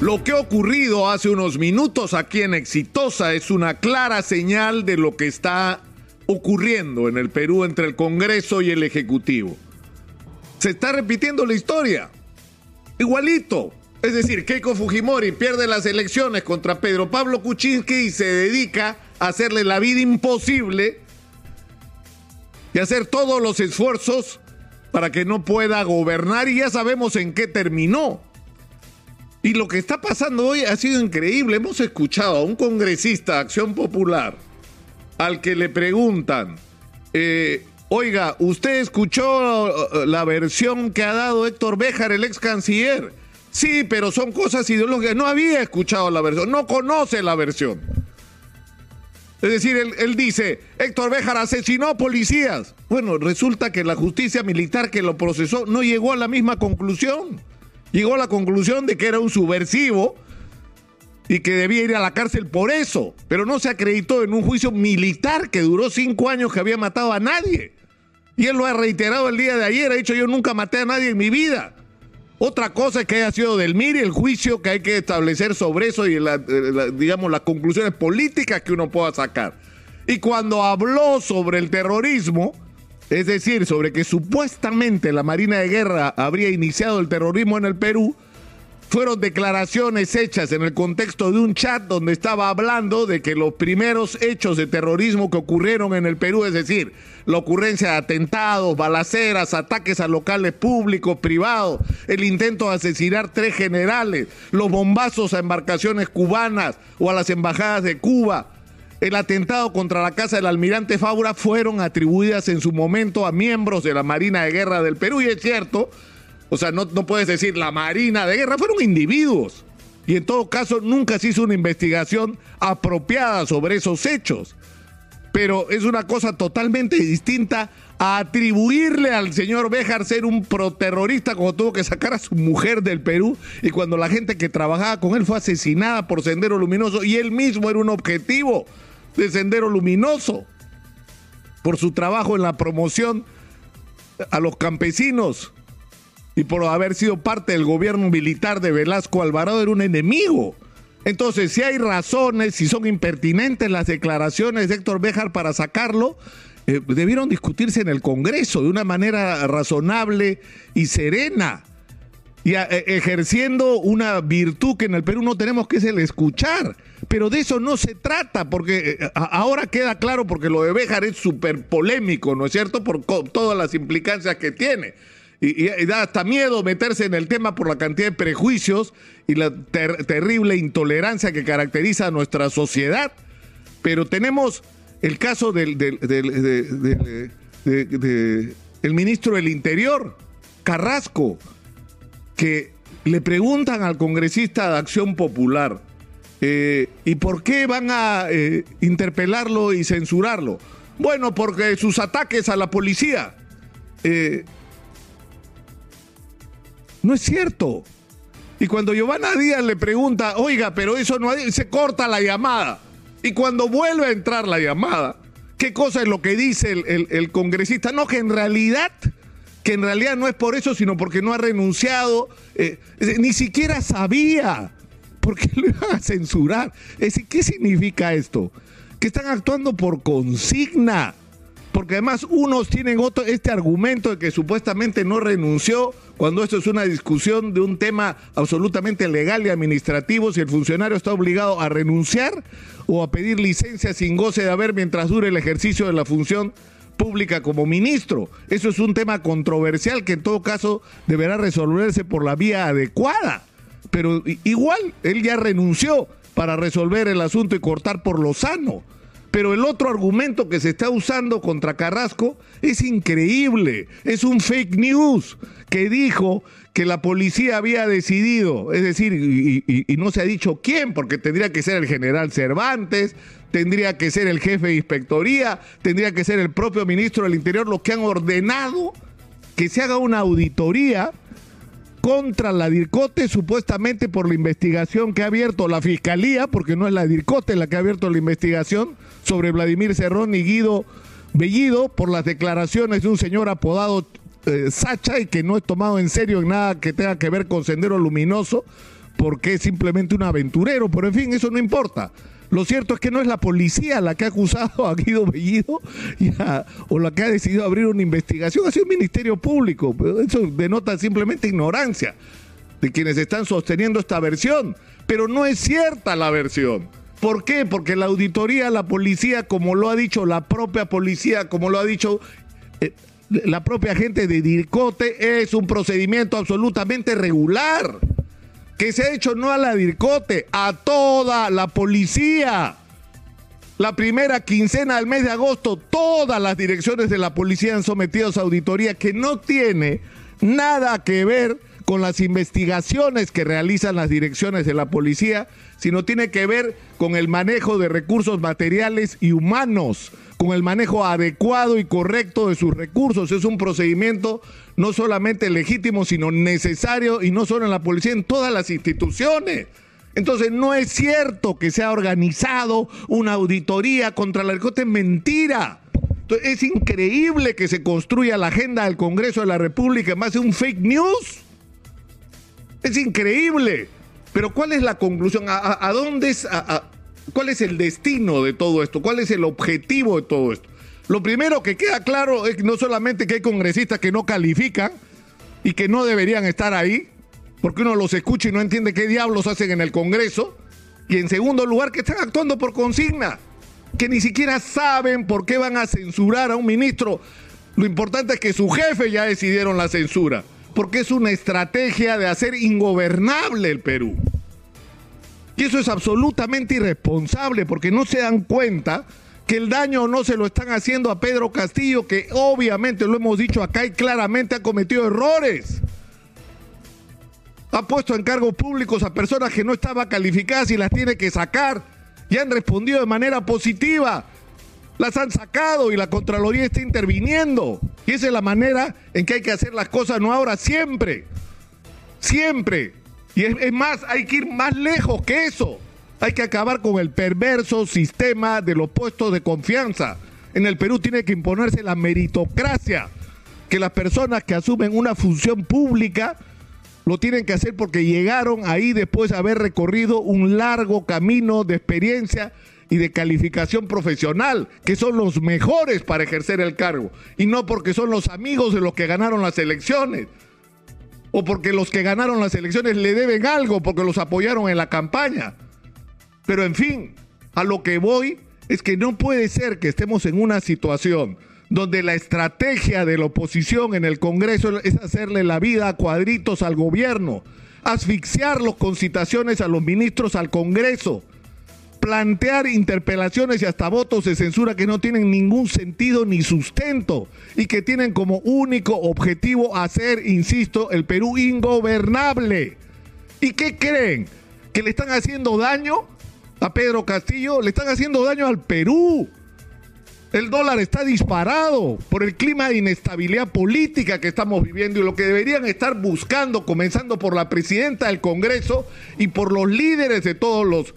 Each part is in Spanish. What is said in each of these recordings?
Lo que ha ocurrido hace unos minutos aquí en Exitosa es una clara señal de lo que está ocurriendo en el Perú entre el Congreso y el Ejecutivo. Se está repitiendo la historia. Igualito. Es decir, Keiko Fujimori pierde las elecciones contra Pedro Pablo Kuczynski y se dedica a hacerle la vida imposible y hacer todos los esfuerzos para que no pueda gobernar y ya sabemos en qué terminó. Y lo que está pasando hoy ha sido increíble. Hemos escuchado a un congresista de Acción Popular al que le preguntan, eh, oiga, ¿usted escuchó uh, la versión que ha dado Héctor Béjar, el ex canciller? Sí, pero son cosas ideológicas. No había escuchado la versión, no conoce la versión. Es decir, él, él, dice, Héctor Béjar asesinó policías. Bueno, resulta que la justicia militar que lo procesó no llegó a la misma conclusión llegó a la conclusión de que era un subversivo y que debía ir a la cárcel por eso, pero no se acreditó en un juicio militar que duró cinco años que había matado a nadie. Y él lo ha reiterado el día de ayer, ha dicho yo nunca maté a nadie en mi vida. Otra cosa es que haya sido del MIR y el juicio que hay que establecer sobre eso y la, digamos las conclusiones políticas que uno pueda sacar. Y cuando habló sobre el terrorismo, es decir, sobre que supuestamente la Marina de Guerra habría iniciado el terrorismo en el Perú, fueron declaraciones hechas en el contexto de un chat donde estaba hablando de que los primeros hechos de terrorismo que ocurrieron en el Perú, es decir, la ocurrencia de atentados, balaceras, ataques a locales públicos, privados, el intento de asesinar tres generales, los bombazos a embarcaciones cubanas o a las embajadas de Cuba, el atentado contra la casa del almirante Faura fueron atribuidas en su momento a miembros de la Marina de Guerra del Perú. Y es cierto, o sea, no, no puedes decir la Marina de Guerra, fueron individuos. Y en todo caso, nunca se hizo una investigación apropiada sobre esos hechos. Pero es una cosa totalmente distinta a atribuirle al señor Béjar ser un proterrorista cuando tuvo que sacar a su mujer del Perú y cuando la gente que trabajaba con él fue asesinada por Sendero Luminoso y él mismo era un objetivo de Sendero Luminoso por su trabajo en la promoción a los campesinos y por haber sido parte del gobierno militar de Velasco Alvarado era un enemigo. Entonces, si hay razones, si son impertinentes las declaraciones de Héctor Béjar para sacarlo, eh, debieron discutirse en el Congreso de una manera razonable y serena y eh, ejerciendo una virtud que en el Perú no tenemos que es el escuchar. Pero de eso no se trata, porque eh, ahora queda claro, porque lo de Béjar es súper polémico, ¿no es cierto? Por todas las implicancias que tiene. Y, da hasta miedo meterse en el tema por la cantidad de prejuicios y la ter terrible intolerancia que caracteriza a nuestra sociedad. Pero tenemos el caso del, del, del de, de, el ministro del Interior, Carrasco, que le preguntan al congresista de Acción Popular, eh, ¿y por qué van a eh, interpelarlo y censurarlo? Bueno, porque sus ataques a la policía. Eh, no es cierto. Y cuando Giovanna Díaz le pregunta, oiga, pero eso no se corta la llamada. Y cuando vuelve a entrar la llamada, ¿qué cosa es lo que dice el, el congresista? No, que en realidad que en realidad no es por eso, sino porque no ha renunciado, eh, ni siquiera sabía, porque lo iban a censurar. Es decir, ¿qué significa esto? Que están actuando por consigna, porque además unos tienen otro, este argumento de que supuestamente no renunció, cuando esto es una discusión de un tema absolutamente legal y administrativo, si el funcionario está obligado a renunciar o a pedir licencia sin goce de haber mientras dure el ejercicio de la función pública como ministro. Eso es un tema controversial que en todo caso deberá resolverse por la vía adecuada. Pero igual, él ya renunció para resolver el asunto y cortar por lo sano. Pero el otro argumento que se está usando contra Carrasco es increíble. Es un fake news que dijo que la policía había decidido, es decir, y, no se ha dicho quién, porque tendría que ser el general Cervantes, tendría que ser el jefe de inspectoría, tendría que ser el propio ministro del Interior, los que han ordenado que se haga una auditoría contra la DIRCOTE, supuestamente por la investigación que ha abierto la Fiscalía, porque no es la DIRCOTE la que ha abierto la investigación sobre Vladimir Cerrón y Guido Bellido, por las declaraciones de un señor apodado eh, Sacha y que no es tomado en serio en nada que tenga que ver con Sendero Luminoso, porque es simplemente un aventurero, pero en fin, eso no importa. Lo cierto es que no es la policía la que ha acusado a Guido Bellido o la que ha decidido abrir una investigación, ha sido el Ministerio Público. Eso denota simplemente ignorancia de quienes están sosteniendo esta versión. Pero no es cierta la versión. ¿Por qué? Porque la auditoría, la policía, como lo ha dicho la propia policía, como lo ha dicho eh, la propia gente de DIRCOTE, es un procedimiento absolutamente regular que se ha hecho no a la DIRCOTE, a toda la policía. La primera quincena del mes de agosto, todas las direcciones de la policía han sometido a auditoría que no tiene nada que ver con las investigaciones que realizan las direcciones de la policía, sino tiene que ver con el manejo de recursos materiales y humanos, con el manejo adecuado y correcto de sus recursos. Es un procedimiento no solamente legítimo, sino necesario, y no solo en la policía, en todas las instituciones. Entonces no es cierto que se ha organizado una auditoría contra la narcótica, es mentira. es increíble que se construya la agenda del Congreso de la República en base a un fake news. Es increíble. Pero ¿cuál es la conclusión? ¿A, dónde es, cuál es el destino de todo esto? ¿Cuál es el objetivo de todo esto? Lo primero que queda claro es no solamente que hay congresistas que no califican y que no deberían estar ahí, porque uno los escucha y no entiende qué diablos hacen en el Congreso. Y en segundo lugar, que están actuando por consigna, que ni siquiera saben por qué van a censurar a un ministro. Lo importante es que su jefe ya decidieron la censura porque es una estrategia de hacer ingobernable el Perú. Y eso es absolutamente irresponsable porque no se dan cuenta que el daño no se lo están haciendo a Pedro Castillo, que obviamente lo hemos dicho acá y claramente ha cometido errores. Ha puesto en cargos públicos a personas que no estaban calificadas y las tiene que sacar. Y han respondido de manera positiva las han sacado y la Contraloría está interviniendo. Y esa es la manera en que hay que hacer las cosas, no ahora, siempre. Siempre. Y es, más, hay que ir más lejos que eso. Hay que acabar con el perverso sistema de los puestos de confianza. En el Perú tiene que imponerse la meritocracia, que las personas que asumen una función pública lo tienen que hacer porque llegaron ahí después de haber recorrido un largo camino de experiencia y de calificación profesional, que son los mejores para ejercer el cargo, y no porque son los amigos de los que ganaron las elecciones, o porque los que ganaron las elecciones le deben algo porque los apoyaron en la campaña. Pero en fin, a lo que voy es que no puede ser que estemos en una situación donde la estrategia de la oposición en el Congreso es hacerle la vida a cuadritos al gobierno, asfixiarlos con citaciones a los ministros al Congreso, plantear interpelaciones y hasta votos de censura que no tienen ningún sentido ni sustento y que tienen como único objetivo hacer, insisto, el Perú ingobernable. ¿Y qué creen? ¿Que le están haciendo daño a Pedro Castillo? Le están haciendo daño al Perú. El dólar está disparado por el clima de inestabilidad política que estamos viviendo y lo que deberían estar buscando, comenzando por la presidenta del Congreso y por los líderes de todos los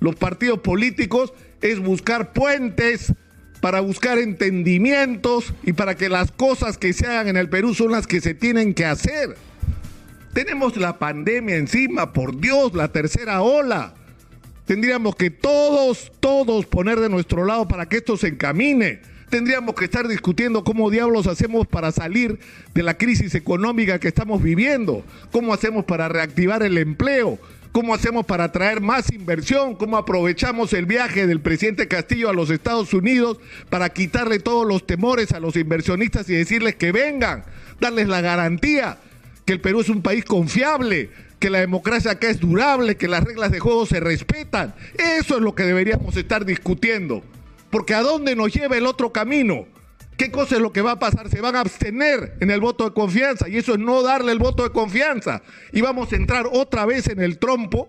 los partidos políticos es buscar puentes para buscar entendimientos y para que las cosas que se hagan en el Perú son las que se tienen que hacer. Tenemos la pandemia encima, por Dios, la tercera ola. Tendríamos que todos, todos poner de nuestro lado para que esto se encamine. Tendríamos que estar discutiendo cómo diablos hacemos para salir de la crisis económica que estamos viviendo, cómo hacemos para reactivar el empleo, ¿Cómo hacemos para atraer más inversión? ¿Cómo aprovechamos el viaje del presidente Castillo a los Estados Unidos para quitarle todos los temores a los inversionistas y decirles que vengan? Darles la garantía que el Perú es un país confiable, que la democracia acá es durable, que las reglas de juego se respetan. Eso es lo que deberíamos estar discutiendo. Porque ¿a dónde nos lleva el otro camino? ¿Qué cosa es lo que va a pasar? Se van a abstener en el voto de confianza y eso es no darle el voto de confianza. Y vamos a entrar otra vez en el trompo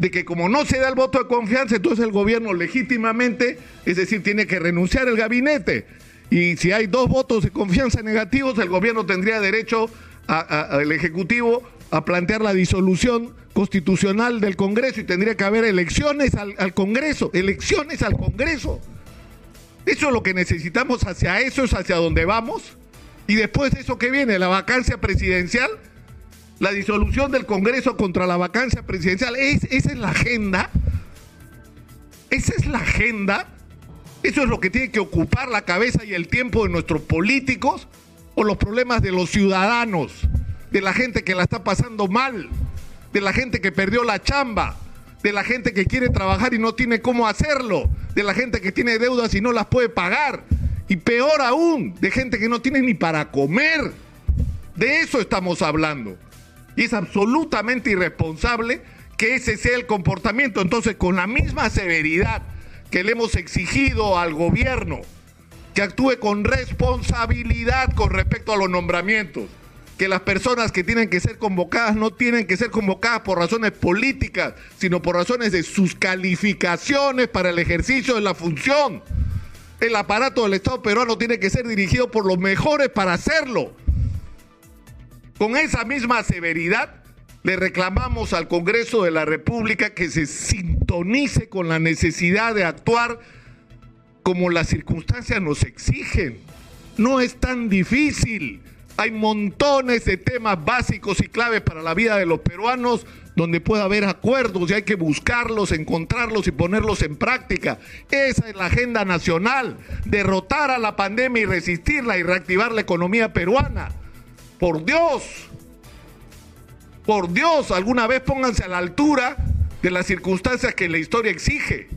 de que como no se da el voto de confianza, entonces el gobierno legítimamente, es decir, tiene que renunciar el gabinete. Y si hay dos votos de confianza negativos, el gobierno tendría derecho al Ejecutivo a plantear la disolución constitucional del Congreso y tendría que haber elecciones al Congreso, elecciones al Congreso. Eso es lo que necesitamos, hacia eso es hacia donde vamos. Y después de eso que viene, la vacancia presidencial, la disolución del Congreso contra la vacancia presidencial. ¿Es, ¿Esa es la agenda? ¿Esa es la agenda? ¿Eso es lo que tiene que ocupar la cabeza y el tiempo de nuestros políticos? ¿O los problemas de los ciudadanos? De la gente que la está pasando mal, de la gente que perdió la chamba, de la gente que quiere trabajar y no tiene cómo hacerlo, de la gente que tiene deudas y no las puede pagar, y peor aún, de gente que no tiene ni para comer. De eso estamos hablando. Y es absolutamente irresponsable que ese sea el comportamiento. Entonces, con la misma severidad que le hemos exigido al gobierno que actúe con responsabilidad con respecto a los nombramientos, que las personas que tienen que ser convocadas no tienen que ser convocadas por razones políticas, sino por razones de sus calificaciones para el ejercicio de la función. El aparato del Estado peruano tiene que ser dirigido por los mejores para hacerlo. Con esa misma severidad le reclamamos al Congreso de la República que se sintonice con la necesidad de actuar como las circunstancias nos exigen. No es tan difícil. Hay montones de temas básicos y claves para la vida de los peruanos donde puede haber acuerdos y hay que buscarlos, encontrarlos y ponerlos en práctica. Esa es la agenda nacional, derrotar a la pandemia y resistirla y reactivar la economía peruana. Por Dios, por Dios, alguna vez pónganse a la altura de las circunstancias que la historia exige.